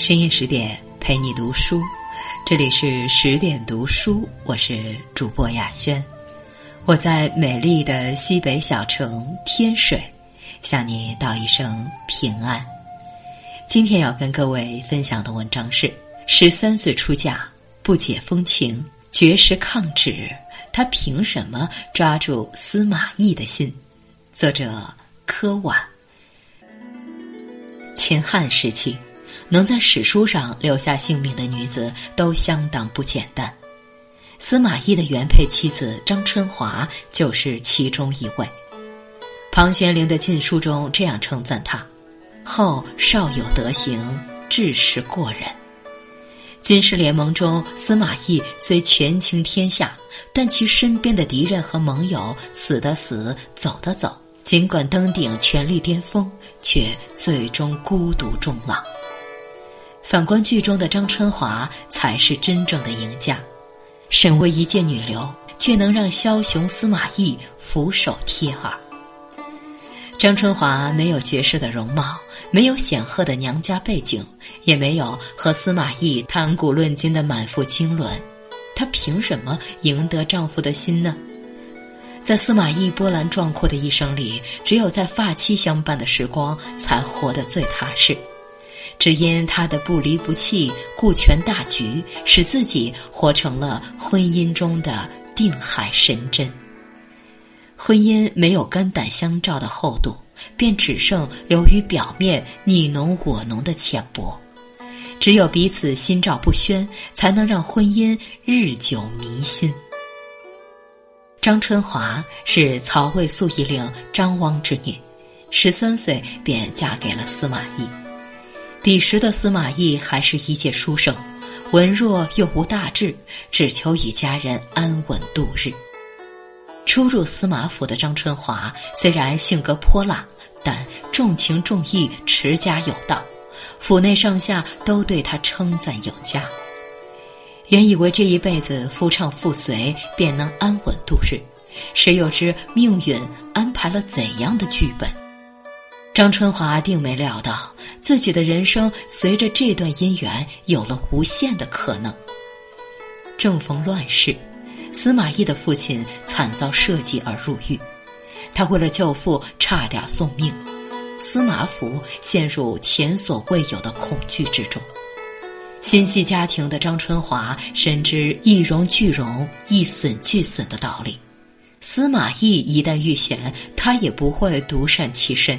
深夜十点陪你读书，这里是十点读书，我是主播雅轩，我在美丽的西北小城天水，向你道一声平安。今天要跟各位分享的文章是：十三岁出嫁，不解风情，绝食抗旨，他凭什么抓住司马懿的心？作者柯婉。秦汉时期，能在史书上留下姓名的女子都相当不简单。司马懿的原配妻子张春华就是其中一位。庞玄龄的禁书中这样称赞她：“后少有德行，志识过人。”军事联盟中，司马懿虽权倾天下，但其身边的敌人和盟友死的死，走的走。尽管登顶权力巅峰，却最终孤独终老。反观剧中的张春华，才是真正的赢家。身为一介女流，却能让枭雄司马懿俯首帖耳。张春华没有绝世的容貌，没有显赫的娘家背景，也没有和司马懿谈古论今的满腹经纶，她凭什么赢得丈夫的心呢？在司马懿波澜壮阔的一生里，只有在发妻相伴的时光，才活得最踏实。只因他的不离不弃、顾全大局，使自己活成了婚姻中的定海神针。婚姻没有肝胆相照的厚度，便只剩流于表面你侬我侬的浅薄。只有彼此心照不宣，才能让婚姻日久弥新。张春华是曹魏肃义令张汪之女，十三岁便嫁给了司马懿。彼时的司马懿还是一介书生，文弱又无大志，只求与家人安稳度日。初入司马府的张春华虽然性格泼辣，但重情重义，持家有道，府内上下都对他称赞有加。原以为这一辈子夫唱妇随便能安稳度日，谁又知命运安排了怎样的剧本？张春华定没料到自己的人生随着这段姻缘有了无限的可能。正逢乱世，司马懿的父亲惨遭设计而入狱，他为了救父差点送命，司马府陷入前所未有的恐惧之中。心系家庭的张春华深知“一荣俱荣，一损俱损”的道理。司马懿一旦遇险，他也不会独善其身。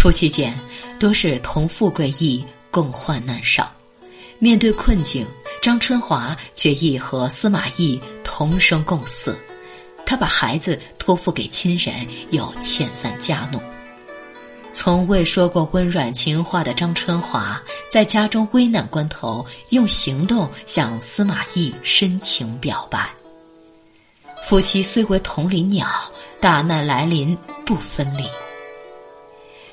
夫妻间都是同富贵易，共患难少。面对困境，张春华决意和司马懿同生共死。他把孩子托付给亲人，又遣散家奴。从未说过温软情话的张春华，在家中危难关头，用行动向司马懿深情表白。夫妻虽为同林鸟，大难来临不分离。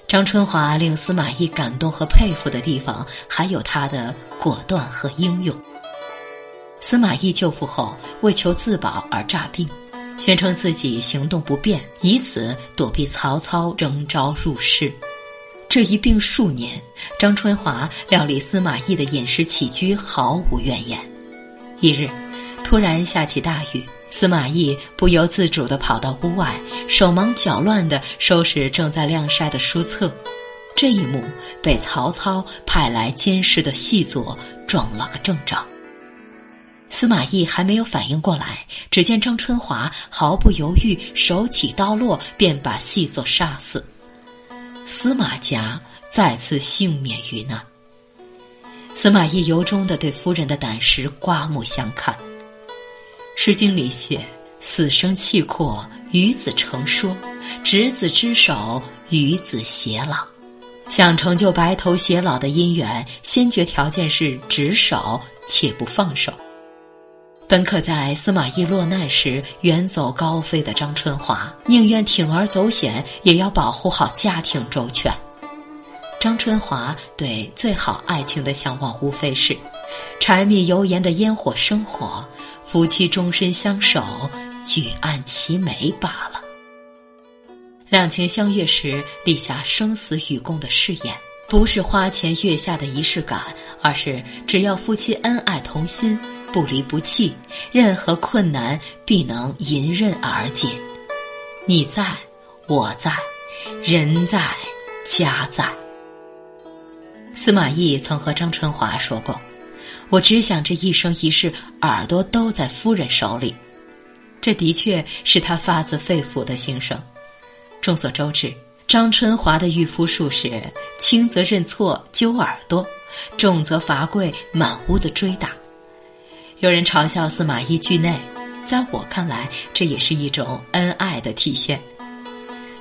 张春华令司马懿感动和佩服的地方，还有他的果断和英勇。司马懿救父后，为求自保而诈病。宣称自己行动不便，以此躲避曹操征召入室。这一病数年，张春华料理司马懿的饮食起居毫无怨言。一日，突然下起大雨，司马懿不由自主地跑到屋外，手忙脚乱地收拾正在晾晒的书册。这一幕被曹操派来监视的细作撞了个正着。司马懿还没有反应过来，只见张春华毫不犹豫，手起刀落，便把细作杀死。司马家再次幸免于难。司马懿由衷的对夫人的胆识刮目相看。《诗经》里写：“死生契阔，与子成说；执子之手，与子偕老。”想成就白头偕老的姻缘，先决条件是执手且不放手。本可在司马懿落难时远走高飞的张春华，宁愿铤而走险，也要保护好家庭周全。张春华对最好爱情的向往，无非是柴米油盐的烟火生活，夫妻终身相守，举案齐眉罢了。两情相悦时立下生死与共的誓言，不是花前月下的仪式感，而是只要夫妻恩爱同心，不离不弃，任何困难必能迎刃而解。你在，我在，人在，家在。司马懿曾和张春华说过：“我只想这一生一世，耳朵都在夫人手里。”这的确是他发自肺腑的心声。众所周知，张春华的御夫术是轻则认错揪耳朵，重则罚跪满屋子追打。有人嘲笑司马懿惧内，在我看来，这也是一种恩爱的体现。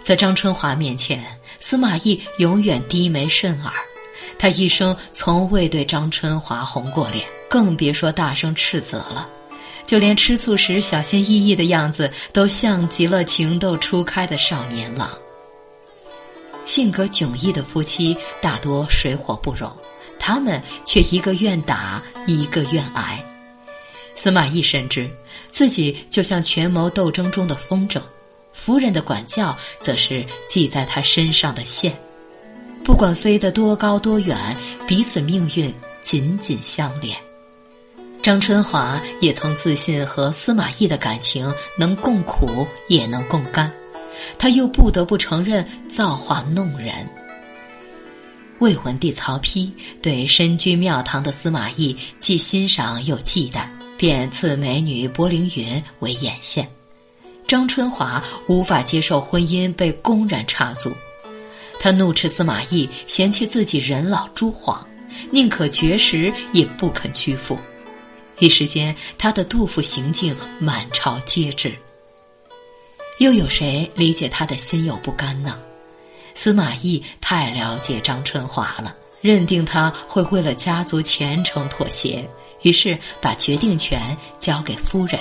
在张春华面前，司马懿永远低眉顺耳。他一生从未对张春华红过脸，更别说大声斥责了。就连吃醋时小心翼翼的样子，都像极了情窦初开的少年郎。性格迥异的夫妻大多水火不容，他们却一个愿打，一个愿挨。司马懿深知自己就像权谋斗争中的风筝，夫人的管教则是系在他身上的线。不管飞得多高多远，彼此命运紧紧相连。张春华也曾自信和司马懿的感情能共苦也能共甘，他又不得不承认造化弄人。魏文帝曹丕对身居庙堂的司马懿既欣赏又忌惮，便赐美女柏凌云为眼线。张春华无法接受婚姻被公然插足。他怒斥司马懿嫌弃自己人老珠黄，宁可绝食也不肯屈服。一时间，他的杜甫行径满朝皆知。又有谁理解他的心有不甘呢？司马懿太了解张春华了，认定他会为了家族前程妥协，于是把决定权交给夫人。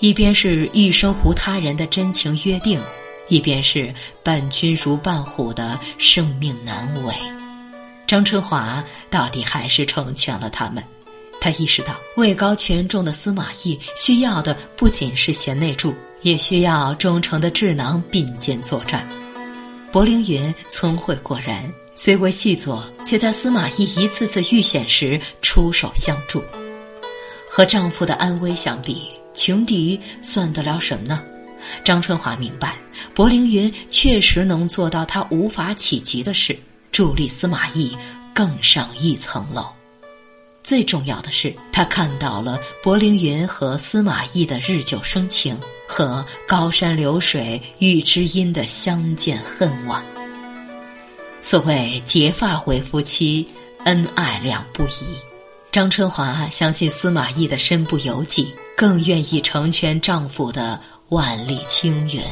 一边是一生无他人的真情约定。一边是伴君如伴虎的生命难违，张春华到底还是成全了他们。他意识到位高权重的司马懿需要的不仅是贤内助，也需要忠诚的智囊并肩作战。柏凌云聪慧过人，虽为细作，却在司马懿一次次遇险时出手相助。和丈夫的安危相比，情敌算得了什么呢？张春华明白，柏凌云确实能做到他无法企及的事，助力司马懿更上一层楼。最重要的是，他看到了柏凌云和司马懿的日久生情，和高山流水遇知音的相见恨晚。所谓结发为夫妻，恩爱两不疑。张春华相信司马懿的身不由己，更愿意成全丈夫的。万里青云。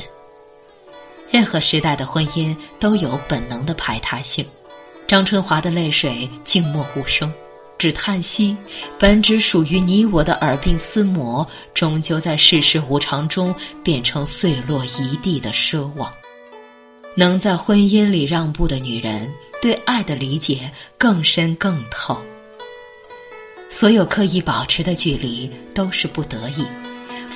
任何时代的婚姻都有本能的排他性。张春华的泪水静默无声，只叹息：本只属于你我的耳鬓厮磨，终究在世事无常中变成碎落一地的奢望。能在婚姻里让步的女人，对爱的理解更深更透。所有刻意保持的距离，都是不得已。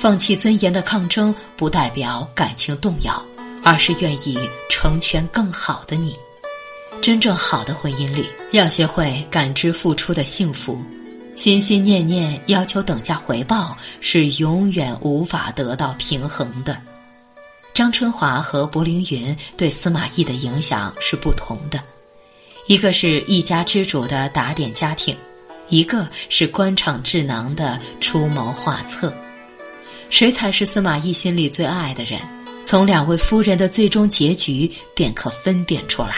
放弃尊严的抗争，不代表感情动摇，而是愿意成全更好的你。真正好的婚姻里，要学会感知付出的幸福，心心念念要求等价回报，是永远无法得到平衡的。张春华和柏凌云对司马懿的影响是不同的，一个是一家之主的打点家庭，一个是官场智囊的出谋划策。谁才是司马懿心里最爱的人？从两位夫人的最终结局便可分辨出来。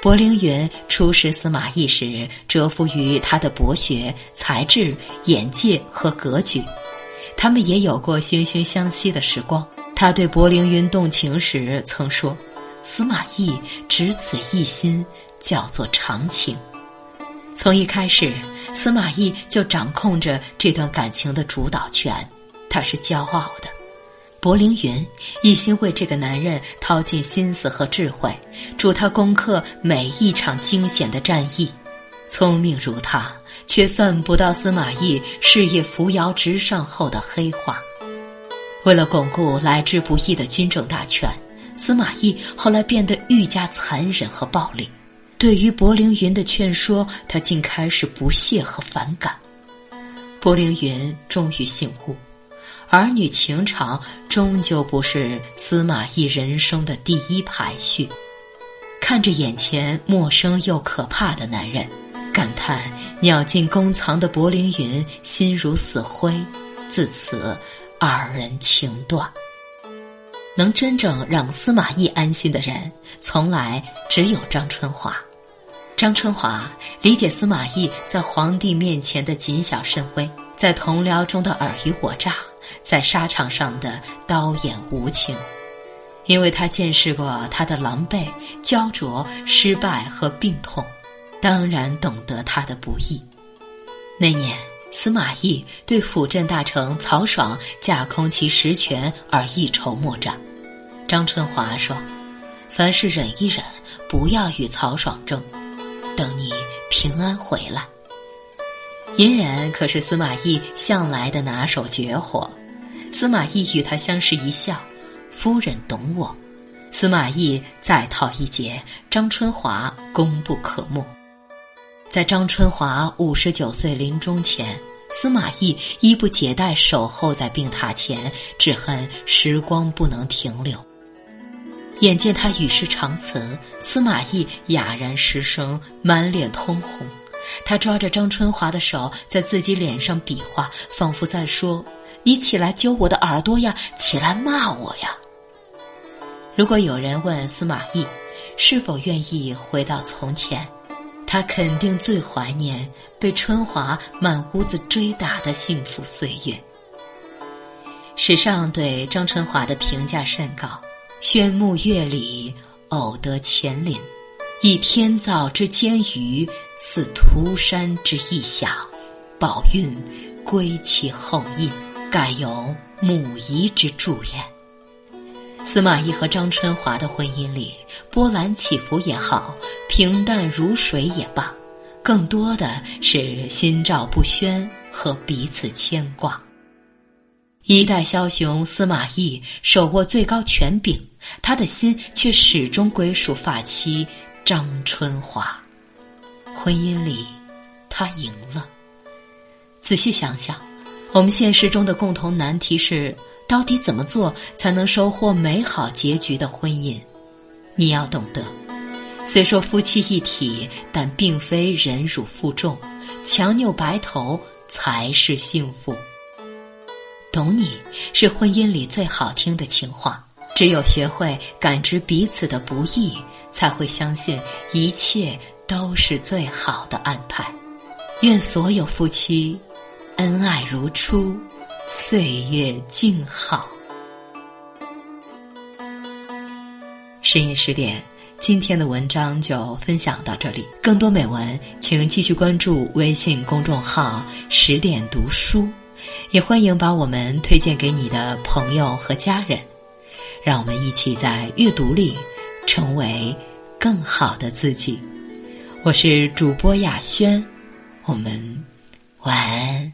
柏凌云初识司马懿时，折服于他的博学、才智、眼界和格局。他们也有过惺惺相惜的时光。他对柏凌云动情时曾说：“司马懿只此一心，叫做长情。”从一开始，司马懿就掌控着这段感情的主导权。他是骄傲的，柏凌云一心为这个男人掏尽心思和智慧，助他攻克每一场惊险的战役。聪明如他，却算不到司马懿事业扶摇直上后的黑化。为了巩固来之不易的军政大权，司马懿后来变得愈加残忍和暴力。对于柏凌云的劝说，他竟开始不屑和反感。柏凌云终于醒悟，儿女情长终究不是司马懿人生的第一排序。看着眼前陌生又可怕的男人，感叹鸟尽弓藏的柏凌云心如死灰。自此，二人情断。能真正让司马懿安心的人，从来只有张春华。张春华理解司马懿在皇帝面前的谨小慎微，在同僚中的尔虞我诈，在沙场上的刀眼无情，因为他见识过他的狼狈、焦灼、失败和病痛，当然懂得他的不易。那年，司马懿对辅政大臣曹爽架空其实权而一筹莫展，张春华说：“凡事忍一忍，不要与曹爽争。”等你平安回来。隐忍可是司马懿向来的拿手绝活。司马懿与他相视一笑，夫人懂我。司马懿再套一劫，张春华功不可没。在张春华五十九岁临终前，司马懿衣不解带守候在病榻前，只恨时光不能停留。眼见他与世长辞，司马懿哑然失声，满脸通红。他抓着张春华的手，在自己脸上比划，仿佛在说：“你起来揪我的耳朵呀，起来骂我呀。”如果有人问司马懿是否愿意回到从前，他肯定最怀念被春华满屋子追打的幸福岁月。史上对张春华的评价甚高。宣穆月里，偶得乾陵，以天造之坚鱼，似涂山之异响，宝运归其后裔，盖有母仪之祝焉。司马懿和张春华的婚姻里，波澜起伏也好，平淡如水也罢，更多的是心照不宣和彼此牵挂。一代枭雄司马懿手握最高权柄。他的心却始终归属发妻张春华，婚姻里，他赢了。仔细想想，我们现实中的共同难题是：到底怎么做才能收获美好结局的婚姻？你要懂得，虽说夫妻一体，但并非忍辱负重、强扭白头才是幸福。懂你是婚姻里最好听的情话。只有学会感知彼此的不易，才会相信一切都是最好的安排。愿所有夫妻恩爱如初，岁月静好。深夜十点，今天的文章就分享到这里。更多美文，请继续关注微信公众号“十点读书”，也欢迎把我们推荐给你的朋友和家人。让我们一起在阅读里成为更好的自己。我是主播雅轩，我们晚安。